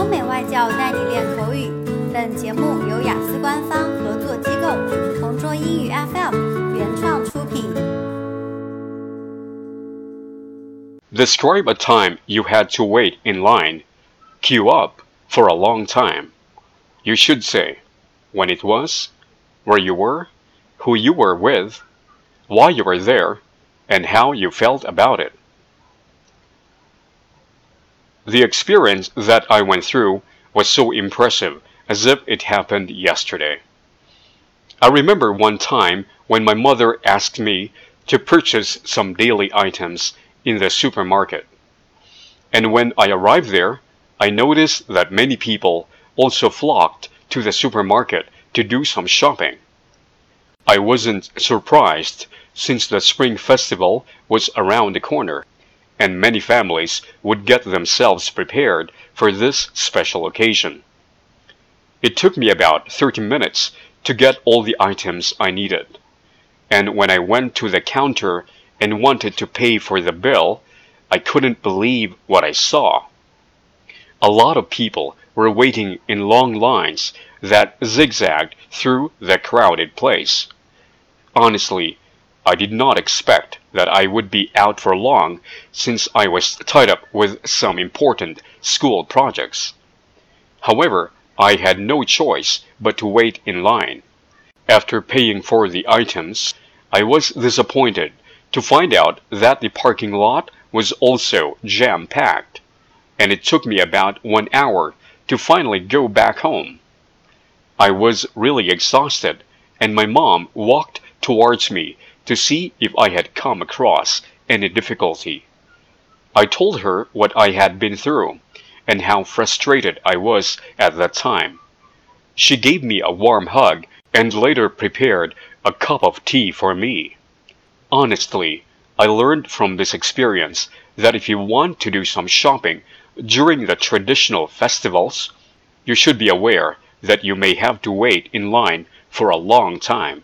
欧美外教带你练口语。本节目由雅思官方合作机构同桌英语 FM 原创出品。 Describe a time you had to wait in line, queue up for a long time. You should say when it was, where you were, who you were with, why you were there, and how you felt about it. The experience that I went through was so impressive as if it happened yesterday. I remember one time when my mother asked me to purchase some daily items in the supermarket. And when I arrived there, I noticed that many people also flocked to the supermarket to do some shopping. I wasn't surprised since the Spring Festival was around the corner, and many families would get themselves prepared for this special occasion. It took me about 30 minutes to get all the items I needed. And when I went to the counter and wanted to pay for the bill, I couldn't believe what I saw. A lot of people were waiting in long lines that zigzagged through the crowded place. Honestly, I did not expect that I would be out for long since I was tied up with some important school projects. However, I had no choice but to wait in line. After paying for the items, I was disappointed to find out that the parking lot was also jam packed, and it took me about one hour to finally go back home. I was really exhausted, and my mom walked towards me to see if I had come across any difficulty. I told her what I had been through and how frustrated I was at that time. She gave me a warm hug and later prepared a cup of tea for me. Honestly, I learned from this experience that if you want to do some shopping during the traditional festivals, you should be aware that you may have to wait in line for a long time.